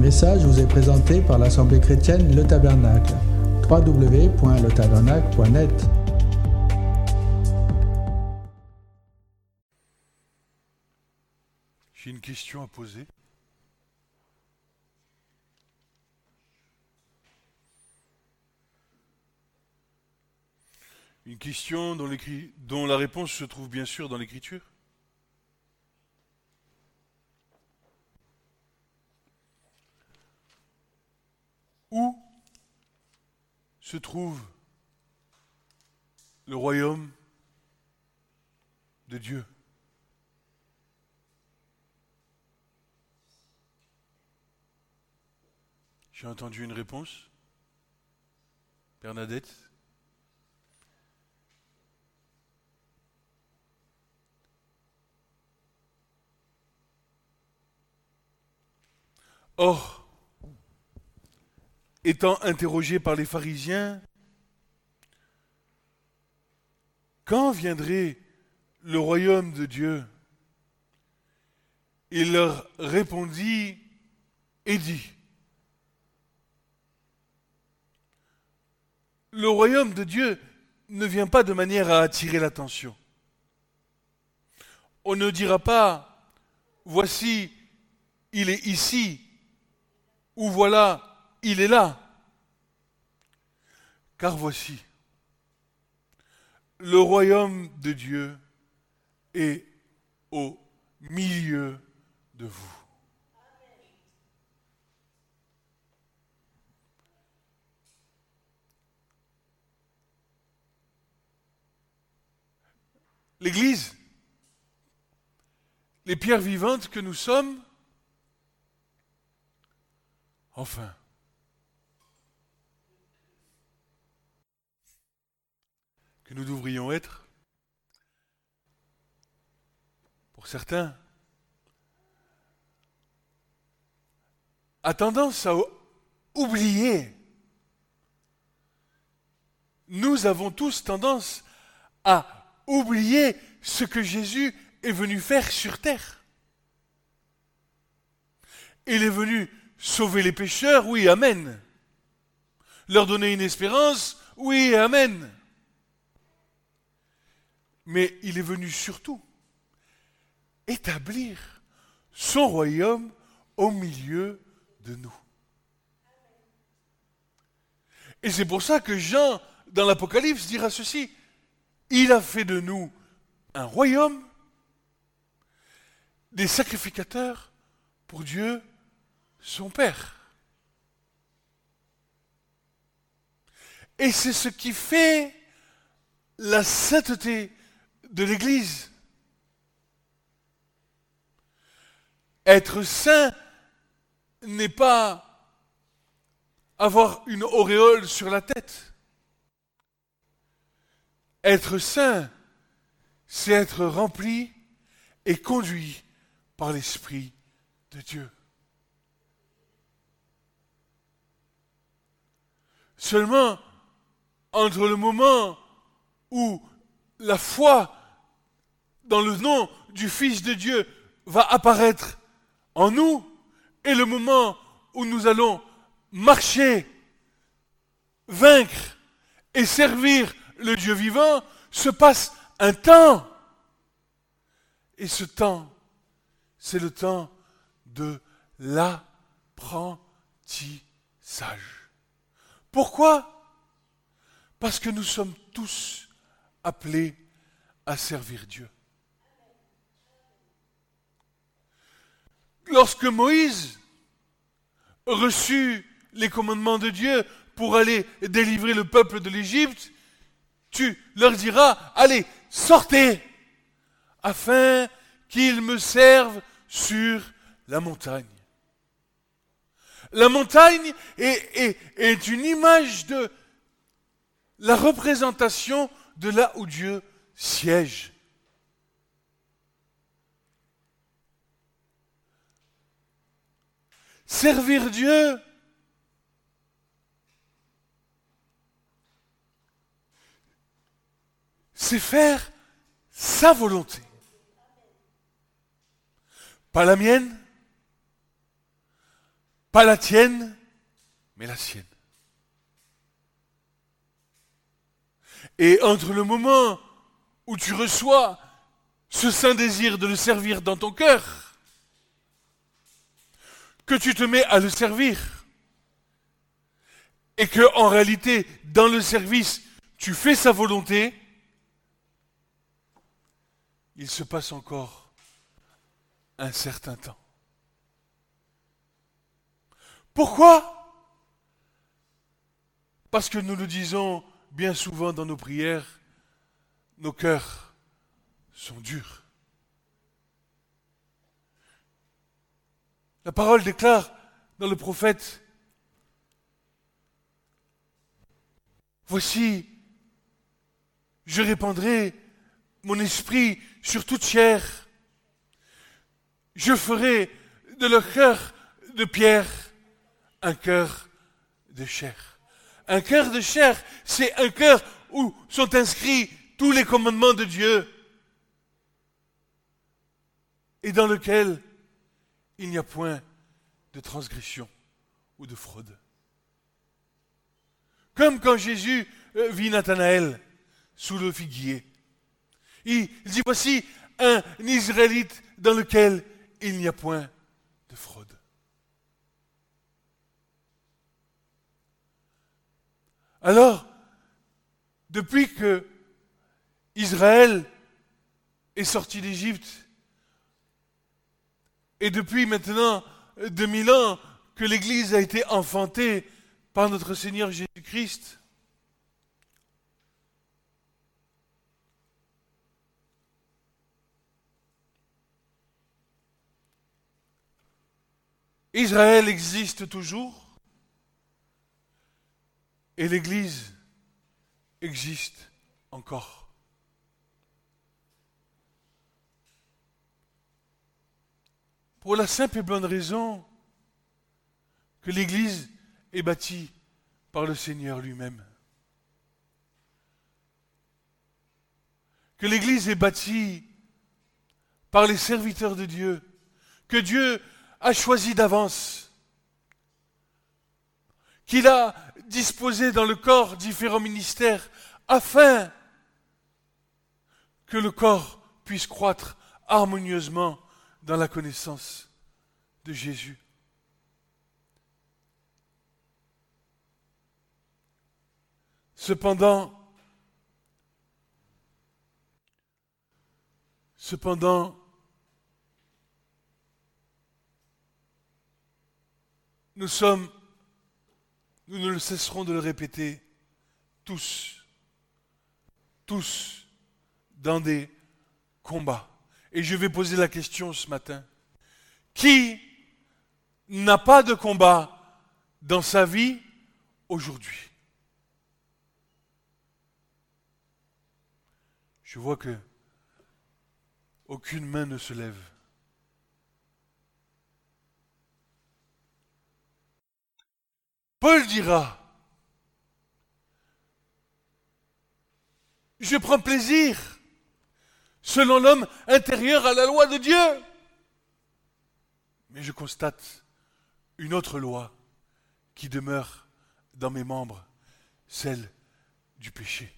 message vous est présenté par l'Assemblée chrétienne Le Tabernacle. www.letabernacle.net J'ai une question à poser. Une question dont, dont, la réponse se trouve bien sûr dans l'écriture. Où se trouve le royaume de Dieu? J'ai entendu une réponse. Bernadette Or, étant interrogé par les pharisiens, quand viendrait le royaume de Dieu? Il leur répondit et dit, le royaume de Dieu ne vient pas de manière à attirer l'attention. On ne dira pas, voici, il est ici, ou voilà, il est là. Car voici, le royaume de Dieu est au milieu de vous. l'Église, les pierres vivantes que nous sommes, enfin, que nous devrions être, pour certains, a tendance à oublier. Nous avons tous tendance à oublier ce que Jésus est venu faire sur terre. Il est venu sauver les pécheurs, oui, amen. Leur donner une espérance, oui, amen. Mais il est venu surtout établir son royaume au milieu de nous. Et c'est pour ça que Jean, dans l'Apocalypse, dira ceci. Il a fait de nous un royaume, des sacrificateurs pour Dieu, son Père. Et c'est ce qui fait la sainteté de l'Église. Être saint n'est pas avoir une auréole sur la tête. Être saint, c'est être rempli et conduit par l'Esprit de Dieu. Seulement, entre le moment où la foi dans le nom du Fils de Dieu va apparaître en nous et le moment où nous allons marcher, vaincre et servir le Dieu vivant, se passe un temps. Et ce temps, c'est le temps de l'apprentissage. Pourquoi? Parce que nous sommes tous appelés à servir Dieu. Lorsque Moïse reçut les commandements de Dieu pour aller délivrer le peuple de l'Égypte, tu leur diras, allez, sortez, afin qu'ils me servent sur la montagne. La montagne est, une image de la représentation de là où Dieu siège. Servir Dieu, c'est faire sa volonté. Pas la mienne, Pas la tienne, mais la sienne. Et entre le moment où tu reçois ce saint désir de le servir dans ton cœur, que tu te mets à le servir, et que en réalité, dans le service, tu fais sa volonté, il se passe encore un certain temps. Pourquoi? Parce que nous le disons bien souvent dans nos prières, nos cœurs sont durs. La parole déclare dans le prophète, Voici, je répandrai mon esprit sur toute chair. Je ferai de leur cœur de pierre un cœur de chair. Un cœur de chair, c'est un cœur où sont inscrits tous les commandements de Dieu et dans lequel il n'y a point de transgression ou de fraude. Comme quand Jésus euh, vit Nathanaël sous le figuier. Il dit, voici un Israélite dans lequel il n'y a point de fraude. Alors, depuis que Israël est sorti d'Égypte, et depuis maintenant 2000 ans que l'Église a été enfantée par notre Seigneur Jésus-Christ, Israël existe toujours et l'Église existe encore. Pour la simple et bonne raison que l'Église est bâtie par le Seigneur lui-même. Que l'Église est bâtie par les serviteurs de Dieu. Que Dieu a choisi d'avance, qu'il a disposé dans le corps différents ministères afin que le corps puisse croître harmonieusement dans la connaissance de Jésus. Cependant, cependant, Nous sommes, nous ne le cesserons de le répéter, tous, tous dans des combats. Et je vais poser la question ce matin. Qui n'a pas de combat dans sa vie aujourd'hui? Je vois que aucune main ne se lève. Paul dira, je prends plaisir selon l'homme intérieur à la loi de Dieu. Mais je constate une autre loi qui demeure dans mes membres, celle du péché.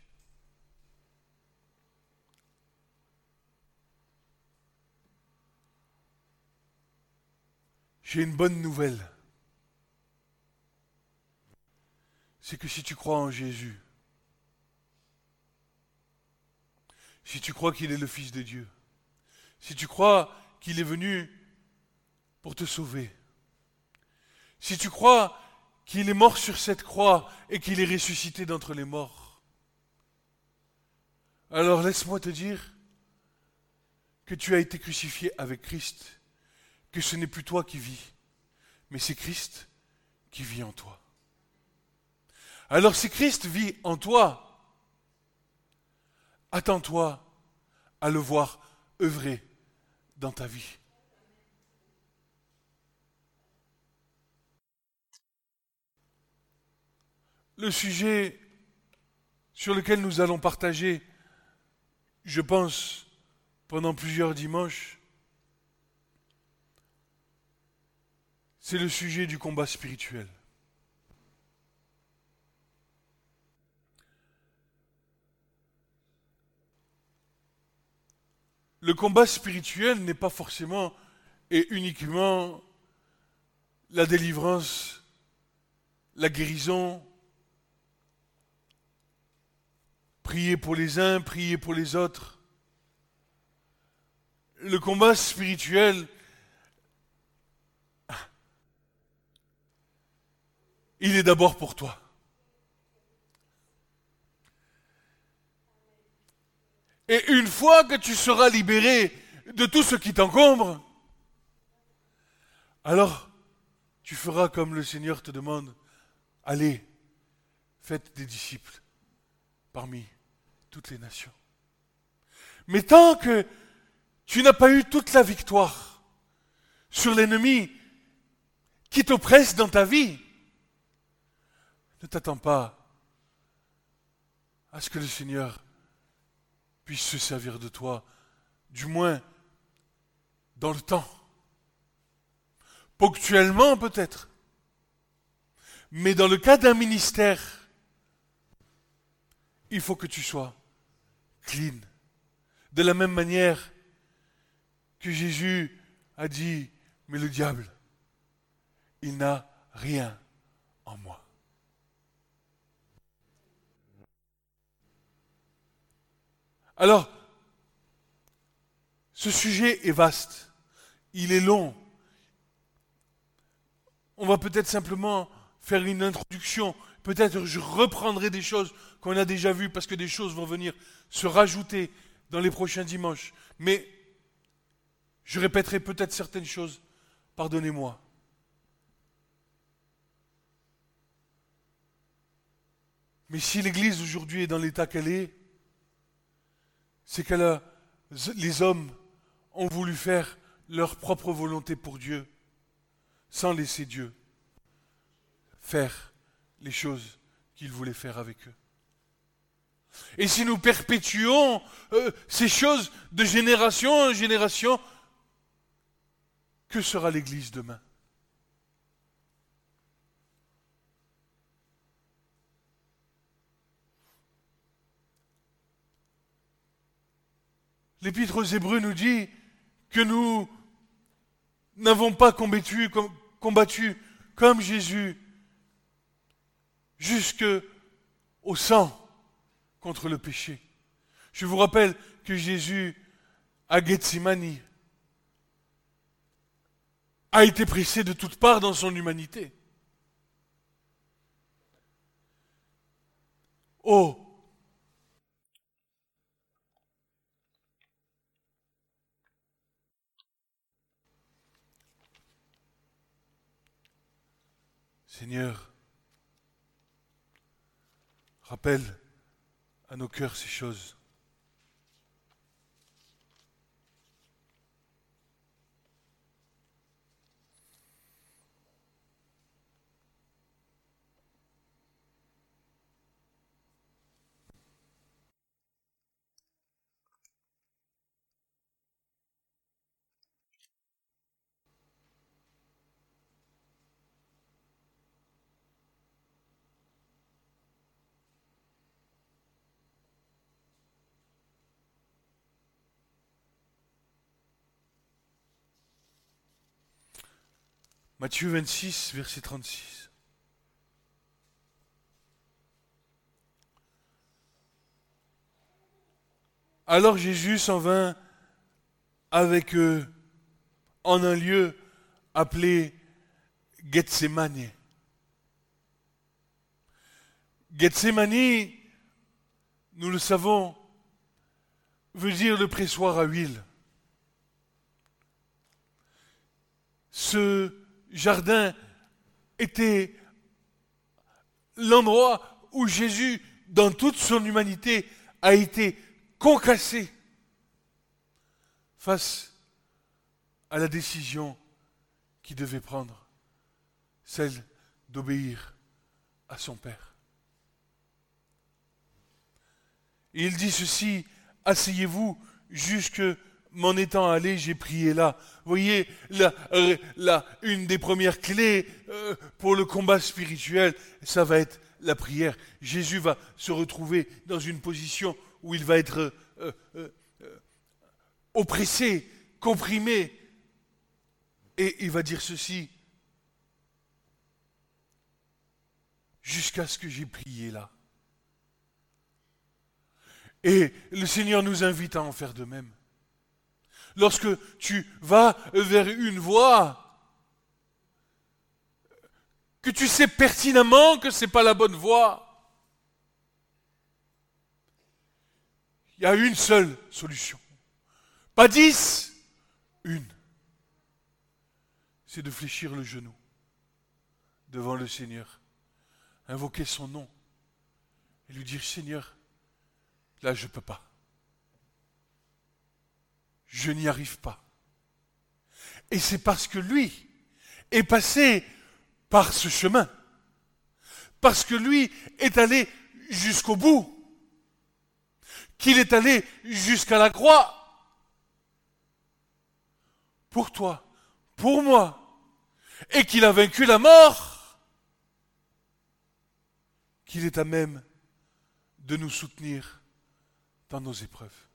J'ai une bonne nouvelle. c'est que si tu crois en Jésus, si tu crois qu'il est le Fils de Dieu, si tu crois qu'il est venu pour te sauver, si tu crois qu'il est mort sur cette croix et qu'il est ressuscité d'entre les morts, alors laisse-moi te dire que tu as été crucifié avec Christ, que ce n'est plus toi qui vis, mais c'est Christ qui vit en toi. Alors si Christ vit en toi, attends-toi à le voir œuvrer dans ta vie. Le sujet sur lequel nous allons partager, je pense, pendant plusieurs dimanches, c'est le sujet du combat spirituel. Le combat spirituel n'est pas forcément et uniquement la délivrance, la guérison, prier pour les uns, prier pour les autres. Le combat spirituel, il est d'abord pour toi. Et une fois que tu seras libéré de tout ce qui t'encombre, alors tu feras comme le Seigneur te demande, allez, faites des disciples parmi toutes les nations. Mais tant que tu n'as pas eu toute la victoire sur l'ennemi qui t'oppresse dans ta vie, ne t'attends pas à ce que le Seigneur puisse se servir de toi, du moins dans le temps. Ponctuellement peut-être. Mais dans le cas d'un ministère, il faut que tu sois clean. De la même manière que Jésus a dit, mais le diable, il n'a rien en moi. Alors, ce sujet est vaste, il est long. On va peut-être simplement faire une introduction. Peut-être je reprendrai des choses qu'on a déjà vues parce que des choses vont venir se rajouter dans les prochains dimanches. Mais je répéterai peut-être certaines choses. Pardonnez-moi. Mais si l'Église aujourd'hui est dans l'état qu'elle est, c'est que les hommes ont voulu faire leur propre volonté pour Dieu, sans laisser Dieu faire les choses qu'il voulait faire avec eux. Et si nous perpétuons euh, ces choses de génération en génération, que sera l'Église demain? L'Épître aux Hébreux nous dit que nous n'avons pas combattu, comme Jésus jusque au sang contre le péché. Je vous rappelle que Jésus, à Gethsemane, a été pressé de toutes parts dans son humanité. Oh, Seigneur, rappelle à nos cœurs ces choses. Matthieu 26, verset 36. Alors Jésus s'en vint avec eux en un lieu appelé Gethsemane. Gethsemane, nous le savons, veut dire le pressoir à huile. Ce jardin était l'endroit où Jésus, dans toute son humanité, a été concassé face à la décision qu'il devait prendre, celle d'obéir à son Père. Et il dit ceci, asseyez-vous jusque m'en étant allé, j'ai prié là. Vous voyez, là, euh, une des premières clés euh, pour le combat spirituel, ça va être la prière. Jésus va se retrouver dans une position où il va être euh, oppressé, comprimé, et il va dire ceci, jusqu'à ce que j'ai prié là. Et le Seigneur nous invite à en faire de même. Lorsque tu vas vers une voie que tu sais pertinemment que ce n'est pas la bonne voie, il y a une seule solution. Pas dix, une. C'est de fléchir le genou devant le Seigneur, invoquer son nom et lui dire Seigneur, là je ne peux pas. Je n'y arrive pas. Et c'est parce que lui est passé par ce chemin, parce que lui est allé jusqu'au bout, qu'il est allé jusqu'à la croix, pour toi, pour moi, et qu'il a vaincu la mort, qu'il est à même de nous soutenir dans nos épreuves.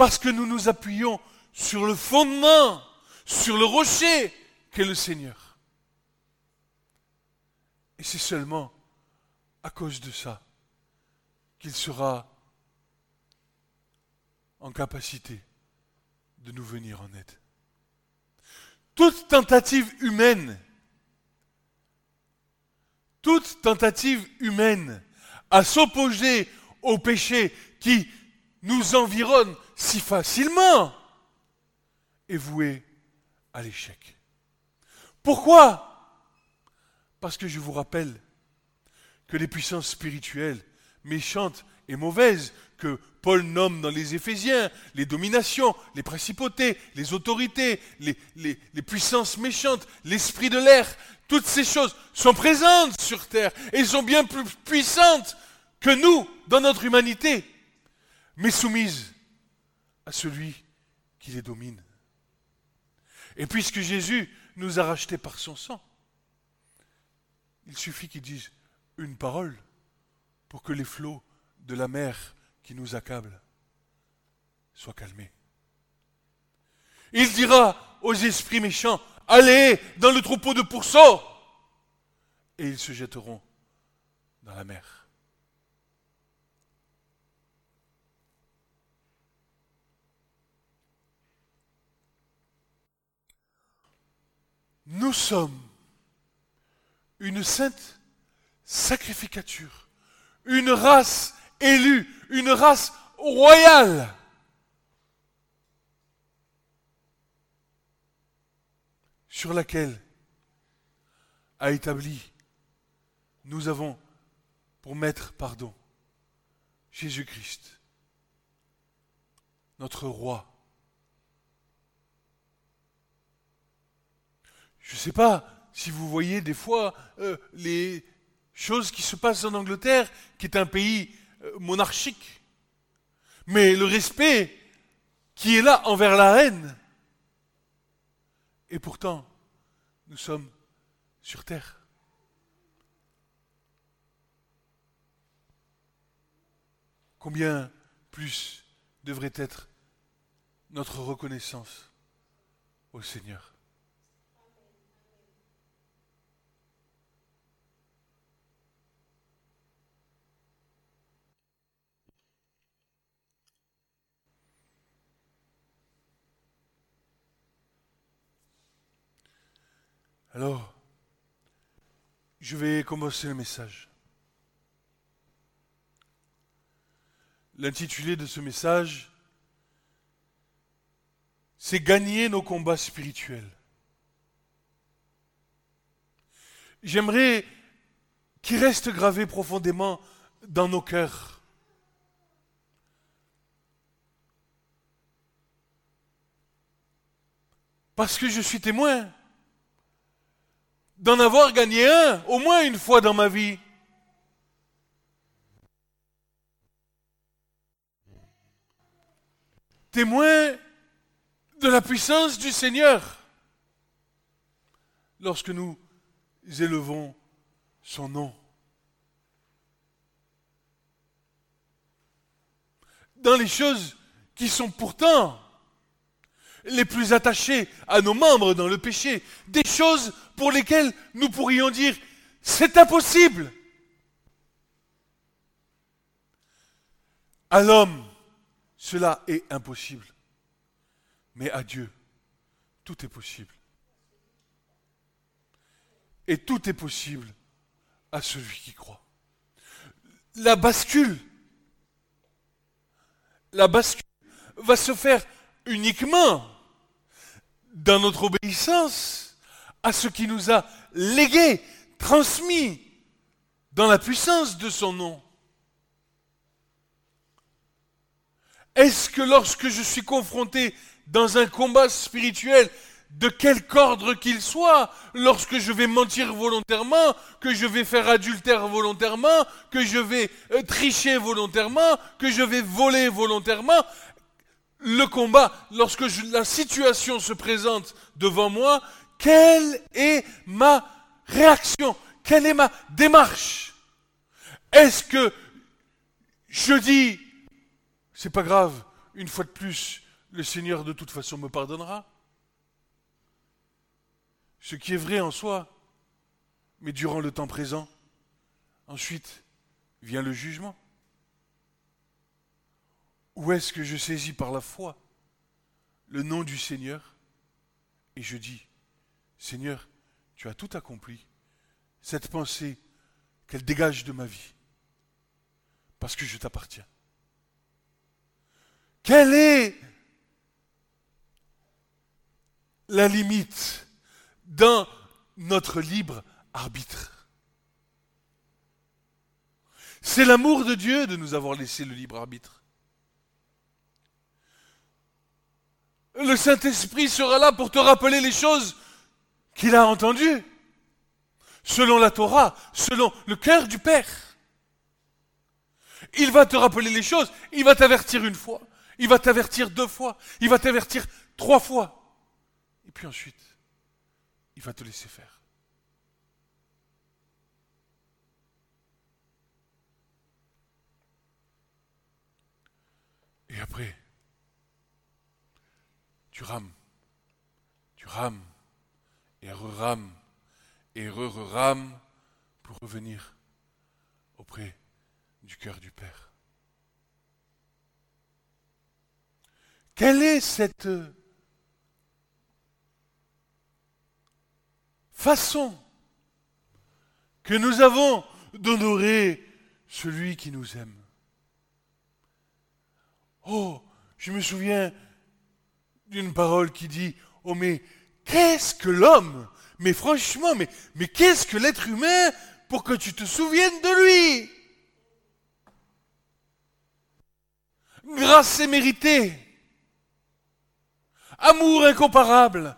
Parce que nous nous appuyons sur le fondement, sur le rocher qu'est le Seigneur. Et c'est seulement à cause de ça qu'il sera en capacité de nous venir en aide. Toute tentative humaine, toute tentative humaine à s'opposer au péché qui nous environne si facilement est voué à l'échec. Pourquoi? Parce que je vous rappelle que les puissances spirituelles, méchantes et mauvaises, que Paul nomme dans les Éphésiens, les dominations, les principautés, les autorités, les, les puissances méchantes, l'esprit de l'air, toutes ces choses sont présentes sur terre et sont bien plus puissantes que nous dans notre humanité mais soumise à celui qui les domine. Et puisque Jésus nous a rachetés par son sang, il suffit qu'il dise une parole pour que les flots de la mer qui nous accablent soient calmés. Il dira aux esprits méchants, allez dans le troupeau de pourceaux, et ils se jetteront dans la mer. Nous sommes une sainte sacrificature, une race élue, une race royale. sur laquelle a établi, nous avons pour maître pardon Jésus-Christ, notre roi, Je ne sais pas si vous voyez des fois euh, les choses qui se passent en Angleterre, qui est un pays euh, monarchique. Mais le respect qui est là envers la reine. Et pourtant, nous sommes sur terre. Combien plus devrait être notre reconnaissance au Seigneur? Alors, je vais commencer le message. L'intitulé de ce message, c'est Gagner nos combats spirituels. J'aimerais qu'il reste gravé profondément dans nos cœurs. Parce que je suis témoin d'en avoir gagné un, au moins une fois dans ma vie. Témoin de la puissance du Seigneur lorsque nous élevons son nom. Dans les choses qui sont pourtant les plus attachées à nos membres dans le péché, des choses pour lesquelles nous pourrions dire c'est impossible. À l'homme, cela est impossible. Mais à Dieu, tout est possible. Et tout est possible à celui qui croit. La bascule, la bascule va se faire uniquement dans notre obéissance à ce qui nous a légué, transmis dans la puissance de son nom. Est-ce que lorsque je suis confronté dans un combat spirituel, de quel ordre qu'il soit, lorsque je vais mentir volontairement, que je vais faire adultère volontairement, que je vais euh, tricher volontairement, que je vais voler volontairement, le combat, lorsque la situation se présente devant moi, quelle est ma réaction? Quelle est ma démarche? Est-ce que je dis, c'est pas grave, une fois de plus, le Seigneur de toute façon me pardonnera? Ce qui est vrai en soi, mais durant le temps présent, ensuite vient le jugement. Ou est-ce que je saisis par la foi le nom du Seigneur et je dis, Seigneur, tu as tout accompli, cette pensée qu'elle dégage de ma vie, parce que je t'appartiens. Quelle est la limite dans notre libre arbitre? C'est l'amour de Dieu de nous avoir laissé le libre arbitre. Le Saint-Esprit sera là pour te rappeler les choses qu'il a entendues, selon la Torah, selon le cœur du Père. Il va te rappeler les choses, il va t'avertir une fois, il va t'avertir deux fois, il va t'avertir trois fois. Et puis ensuite, il va te laisser faire. Et après, tu rames, tu rames, et re-rames, et re-rames pour revenir auprès du cœur du Père. Quelle est cette façon que nous avons d'honorer celui qui nous aime? Oh, je me souviens d'une parole qui dit, oh mais qu'est-ce que l'homme Mais franchement, mais, mais qu'est-ce que l'être humain pour que tu te souviennes de lui? Grâce et méritée. Amour incomparable.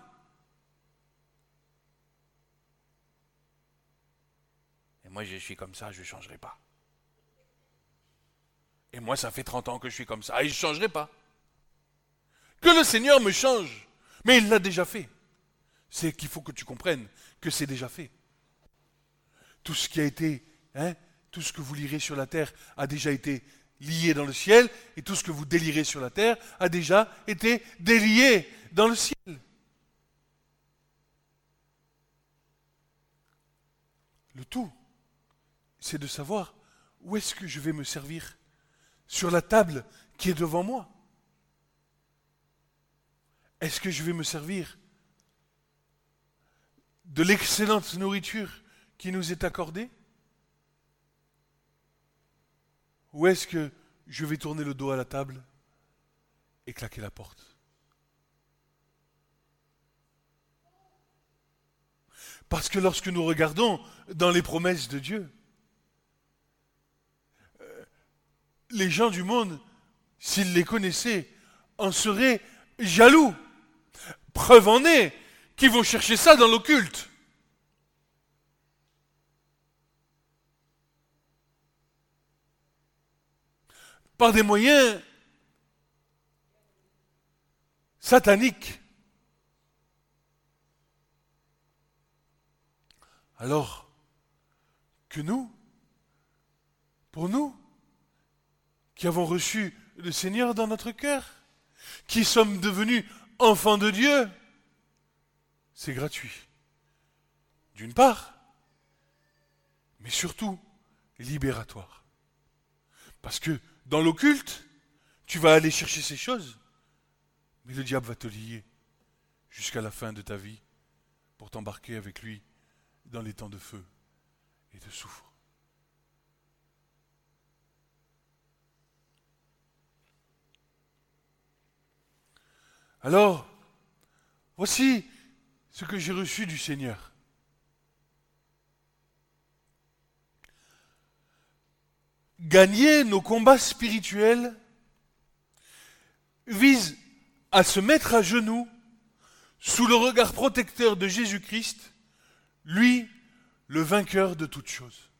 moi je suis comme ça, je ne changerai pas. Et moi ça fait 30 ans que je suis comme ça, et je ne changerai pas. Que le Seigneur me change, mais il l'a déjà fait. C'est qu'il faut que tu comprennes que c'est déjà fait. Tout ce qui a été, hein, tout ce que vous lirez sur la terre a déjà été lié dans le ciel, et tout ce que vous délirez sur la terre a déjà été délié dans le ciel. Le tout c'est de savoir où est-ce que je vais me servir sur la table qui est devant moi. Est-ce que je vais me servir de l'excellente nourriture qui nous est accordée? Ou est-ce que je vais tourner le dos à la table et claquer la porte? Parce que lorsque nous regardons dans les promesses de Dieu, les gens du monde, s'ils les connaissaient, en seraient jaloux. Preuve en est qu'ils vont chercher ça dans l'occulte. Par des moyens satanique. Alors que nous, pour nous, qui avons reçu le Seigneur dans notre cœur, qui sommes devenus enfants de Dieu, c'est gratuit. D'une part, mais surtout libératoire. Parce que dans l'occulte, tu vas aller chercher ces choses, mais le diable va te lier jusqu'à la fin de ta vie pour t'embarquer avec lui dans les temps de feu et de souffre. Alors, voici ce que j'ai reçu du Seigneur. Gagner nos combats spirituels vise à se mettre à genoux sous le regard protecteur de Jésus-Christ, lui, le vainqueur de toutes choses.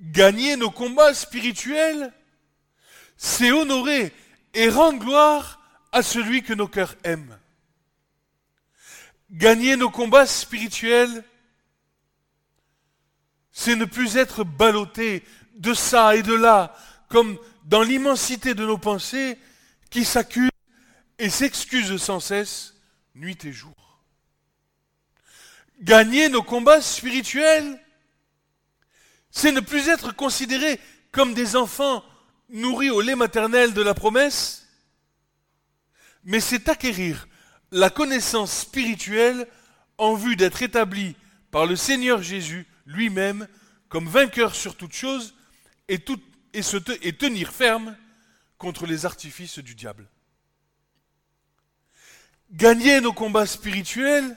Gagner nos combats spirituels, c'est honorer et rendre gloire à celui que nos cœurs aiment. Gagner nos combats spirituels, c'est ne plus être ballotté de ça et de là, comme dans l'immensité de nos pensées qui s'accusent et s'excusent sans cesse, nuit et jour. Gagner nos combats spirituels, c'est ne plus être considéré comme des enfants nourris au lait maternel de la promesse, mais c'est acquérir la connaissance spirituelle en vue d'être établi par le Seigneur Jésus lui-même comme vainqueur sur toute chose et, et, tenir ferme contre les artifices du diable. Gagner nos combats spirituels,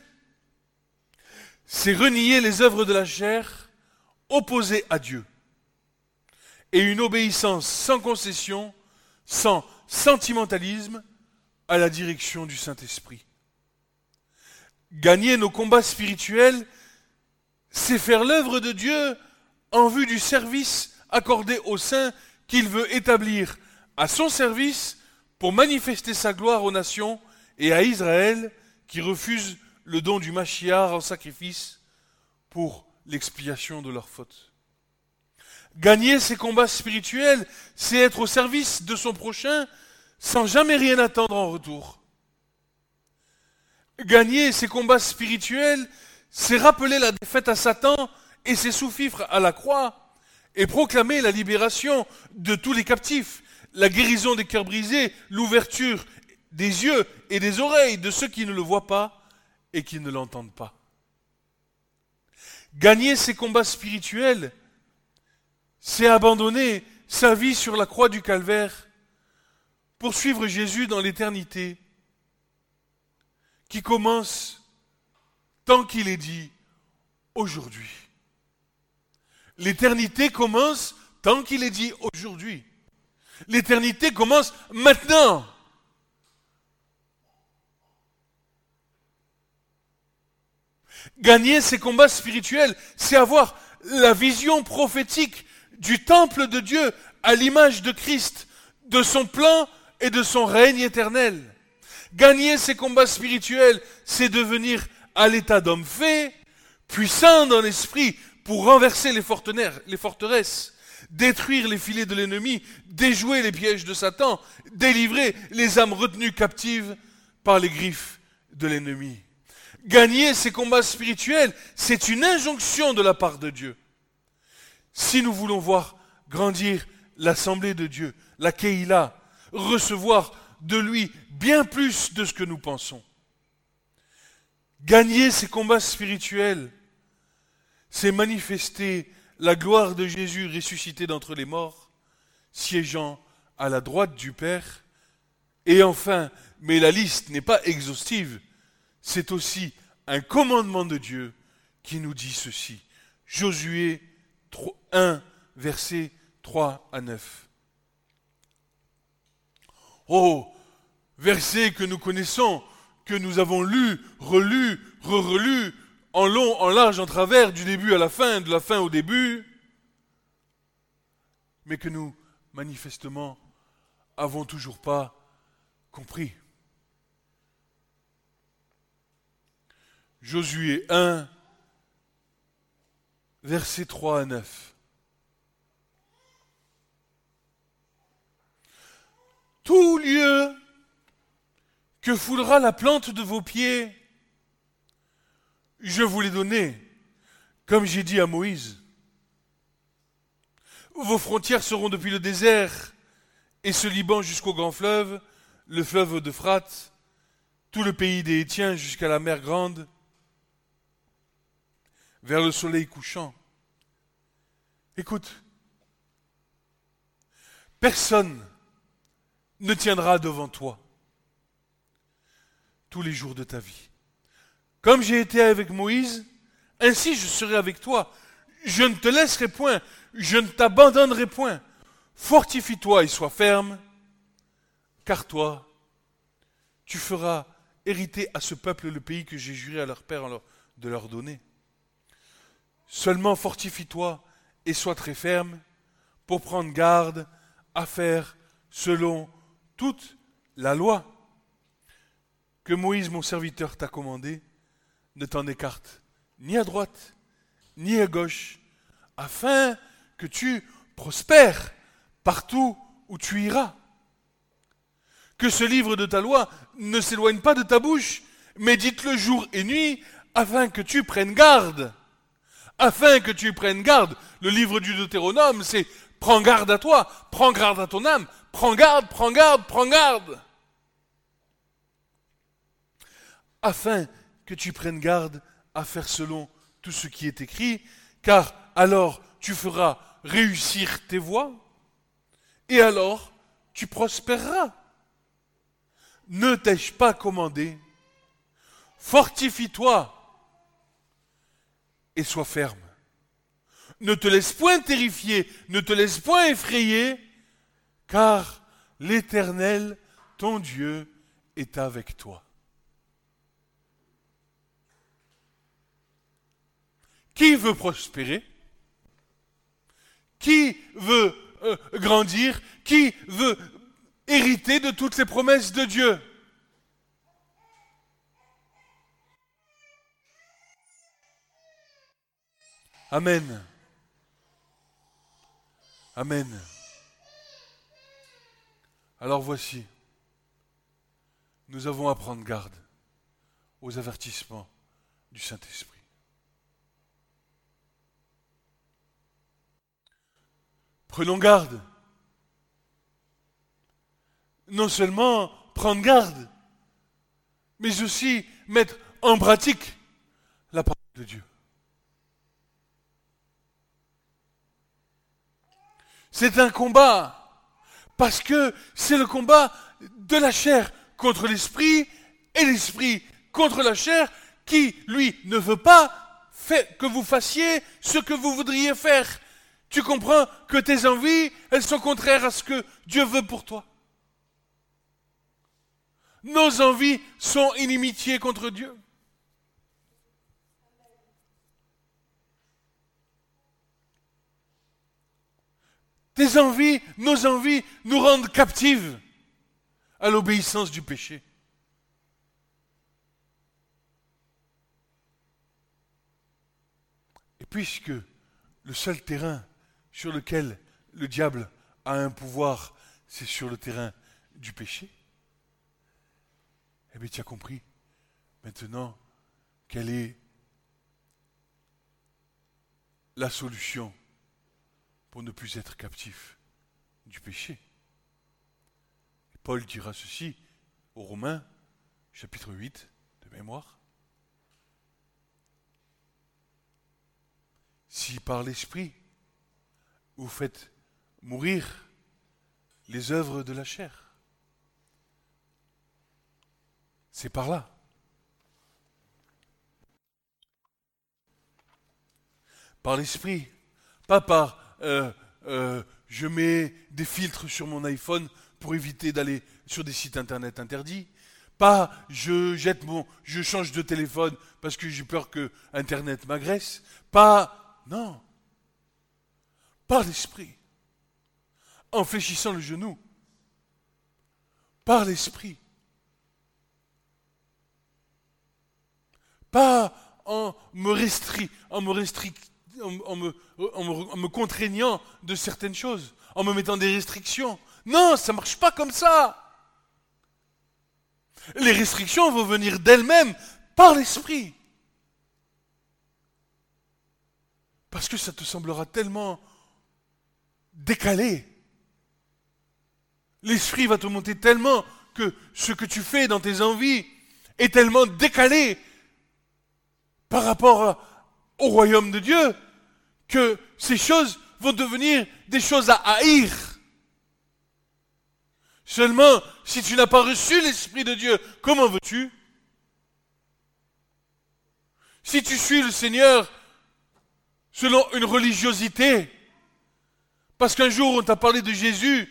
c'est renier les œuvres de la chair opposées à Dieu et une obéissance sans concession, sans sentimentalisme à la direction du Saint-Esprit. Gagner nos combats spirituels, c'est faire l'œuvre de Dieu en vue du service accordé au saint qu'il veut établir à son service pour manifester sa gloire aux nations et à Israël qui refuse le don du Machiar en sacrifice pour l'expiation de leurs fautes. Gagner ces combats spirituels, c'est être au service de son prochain sans jamais rien attendre en retour. Gagner ces combats spirituels, c'est rappeler la défaite à Satan et ses sous-fifres à la croix, et proclamer la libération de tous les captifs, la guérison des cœurs brisés, l'ouverture des yeux et des oreilles de ceux qui ne le voient pas et qui ne l'entendent pas. Gagner ces combats spirituels, c'est abandonner sa vie sur la croix du calvaire pour suivre Jésus dans l'éternité, qui commence tant qu'il est dit aujourd'hui. L'éternité commence tant qu'il est dit aujourd'hui. L'éternité commence maintenant. Gagner ces combats spirituels, c'est avoir la vision prophétique du temple de Dieu à l'image de Christ, de son plan et de son règne éternel. Gagner ces combats spirituels, c'est devenir à l'état d'homme fait, puissant dans l'esprit pour renverser les, forteresses, détruire les filets de l'ennemi, déjouer les pièges de Satan, délivrer les âmes retenues captives par les griffes de l'ennemi. Gagner ces combats spirituels, c'est une injonction de la part de Dieu. Si nous voulons voir grandir l'assemblée de Dieu, la Keïla, recevoir de lui bien plus de ce que nous pensons. Gagner ces combats spirituels, c'est manifester la gloire de Jésus ressuscité d'entre les morts, siégeant à la droite du Père. Et enfin, mais la liste n'est pas exhaustive, c'est aussi un commandement de Dieu qui nous dit ceci. Josué 1, versets 3 à 9. Oh, versets que nous connaissons, que nous avons lus, relus, re-relus, en long, en large, en travers, du début à la fin, de la fin au début, mais que nous, manifestement, avons toujours pas compris. Josué 1, versets 3 à 9. Tout lieu que foulera la plante de vos pieds, je vous l'ai donné, comme j'ai dit à Moïse. Vos frontières seront depuis le désert et ce Liban jusqu'au grand fleuve, le fleuve d'Euphrate, tout le pays des Hétiens jusqu'à la mer Grande, vers le soleil couchant. Écoute, personne ne tiendra devant toi tous les jours de ta vie. Comme j'ai été avec Moïse, ainsi je serai avec toi. Je ne te laisserai point, je ne t'abandonnerai point. Fortifie-toi et sois ferme, car toi, tu feras hériter à ce peuple le pays que j'ai juré à leur père de leur donner. Seulement fortifie-toi et sois très ferme pour prendre garde à faire selon toute la loi que Moïse mon serviteur t'a commandé, ne t'en écarte ni à droite ni à gauche, afin que tu prospères partout où tu iras. Que ce livre de ta loi ne s'éloigne pas de ta bouche, mais dites-le jour et nuit, afin que tu prennes garde afin que tu prennes garde. Le livre du Deutéronome, c'est prends garde à toi, prends garde à ton âme, prends garde, prends garde, prends garde. Afin que tu prennes garde à faire selon tout ce qui est écrit, car alors tu feras réussir tes voies, et alors tu prospéreras. Ne t'ai-je pas commandé? Fortifie-toi et sois ferme. Ne te laisse point terrifier, ne te laisse point effrayer, car l'Éternel, ton Dieu, est avec toi. Qui veut prospérer? Qui veut euh, grandir? Qui veut hériter de toutes les promesses de Dieu? Amen. Amen. Alors voici, nous avons à prendre garde aux avertissements du Saint-Esprit. Prenons garde. Non seulement prendre garde, mais aussi mettre en pratique la parole de Dieu. C'est un combat. Parce que c'est le combat de la chair contre l'esprit et l'esprit contre la chair qui, lui, ne veut pas que vous fassiez ce que vous voudriez faire. Tu comprends que tes envies, elles sont contraires à ce que Dieu veut pour toi. Nos envies sont inimitiés contre Dieu. Tes envies, nos envies nous rendent captives à l'obéissance du péché. Et puisque le seul terrain sur lequel le diable a un pouvoir, c'est sur le terrain du péché, eh bien tu as compris maintenant quelle est la solution pour ne plus être captif du péché. Paul dira ceci aux Romains, chapitre 8 de mémoire. Si par l'Esprit vous faites mourir les œuvres de la chair, c'est par là. Par l'Esprit, pas par euh, euh, je mets des filtres sur mon iPhone pour éviter d'aller sur des sites internet interdits. Pas je jette mon, je change de téléphone parce que j'ai peur que internet m'agresse. Pas non. Par l'esprit. En fléchissant le genou. Par l'esprit. pas en me, restri en, me, restri en, me, contraignant de certaines choses, en me mettant des restrictions. Non, ça ne marche pas comme ça. Les restrictions vont venir d'elles-mêmes par l'esprit. Parce que ça te semblera tellement décalé. L'esprit va te monter tellement que ce que tu fais dans tes envies est tellement décalé par rapport au royaume de Dieu que ces choses vont devenir des choses à haïr. Seulement, si tu n'as pas reçu l'Esprit de Dieu, comment veux-tu? Si tu suis le Seigneur selon une religiosité, parce qu'un jour on t'a parlé de Jésus,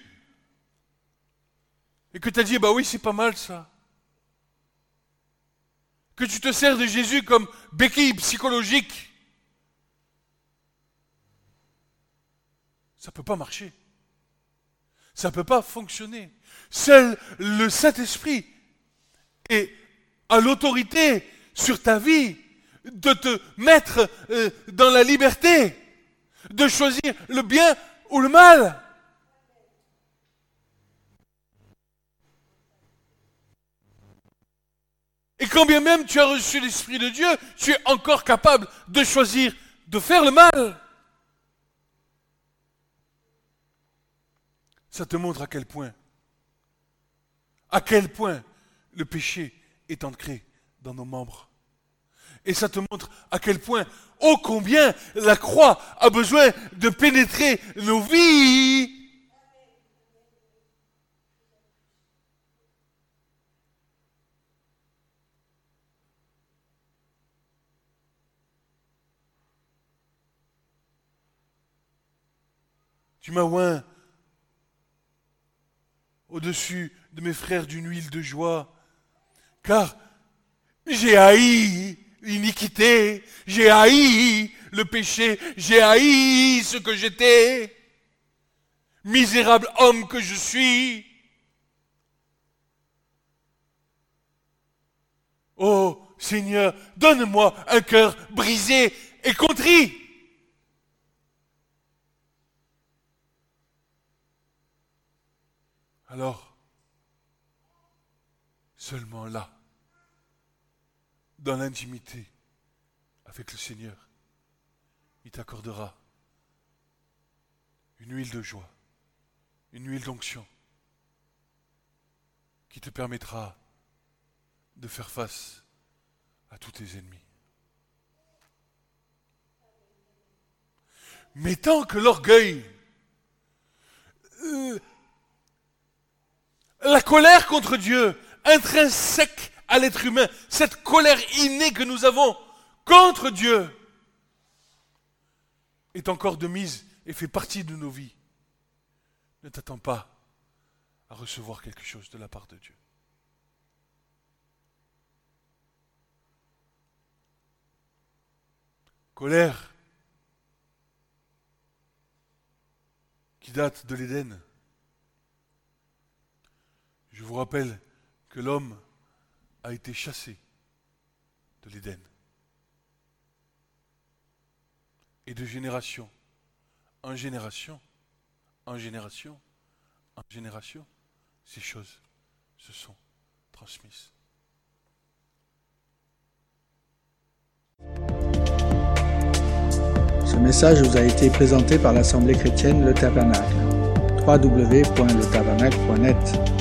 et que tu as dit, bah oui, c'est pas mal ça. Que tu te sers de Jésus comme béquille psychologique. Ça ne peut pas marcher. Ça ne peut pas fonctionner. Seul le Saint-Esprit est à l'autorité sur ta vie de te mettre euh, dans la liberté, de choisir le bien ou le mal. Et quand bien même tu as reçu l'Esprit de Dieu, tu es encore capable de choisir de faire le mal. Ça te montre à quel point, à quel point le péché est ancré dans nos membres. Et ça te montre à quel point, ô combien la croix a besoin de pénétrer nos vies Tu m'as oint au-dessus de mes frères d'une huile de joie, car j'ai haï l'iniquité, j'ai haï le péché, j'ai haï ce que j'étais, misérable homme que je suis. Oh Seigneur, donne-moi un cœur brisé et contrit. Alors, seulement là, dans l'intimité avec le Seigneur, il t'accordera une huile de joie, une huile d'onction qui te permettra de faire face à tous tes ennemis. Mais tant que l'orgueil euh, la colère contre Dieu, intrinsèque à l'être humain, cette colère innée que nous avons contre Dieu, est encore de mise et fait partie de nos vies. Ne t'attends pas à recevoir quelque chose de la part de Dieu. Colère qui date de l'Éden. Je vous rappelle que l'homme a été chassé de l'Éden. Et de génération en génération, en génération, en génération, ces choses se sont transmises. Ce message vous a été présenté par l'Assemblée chrétienne Le Tabernacle. www.letabernacle.net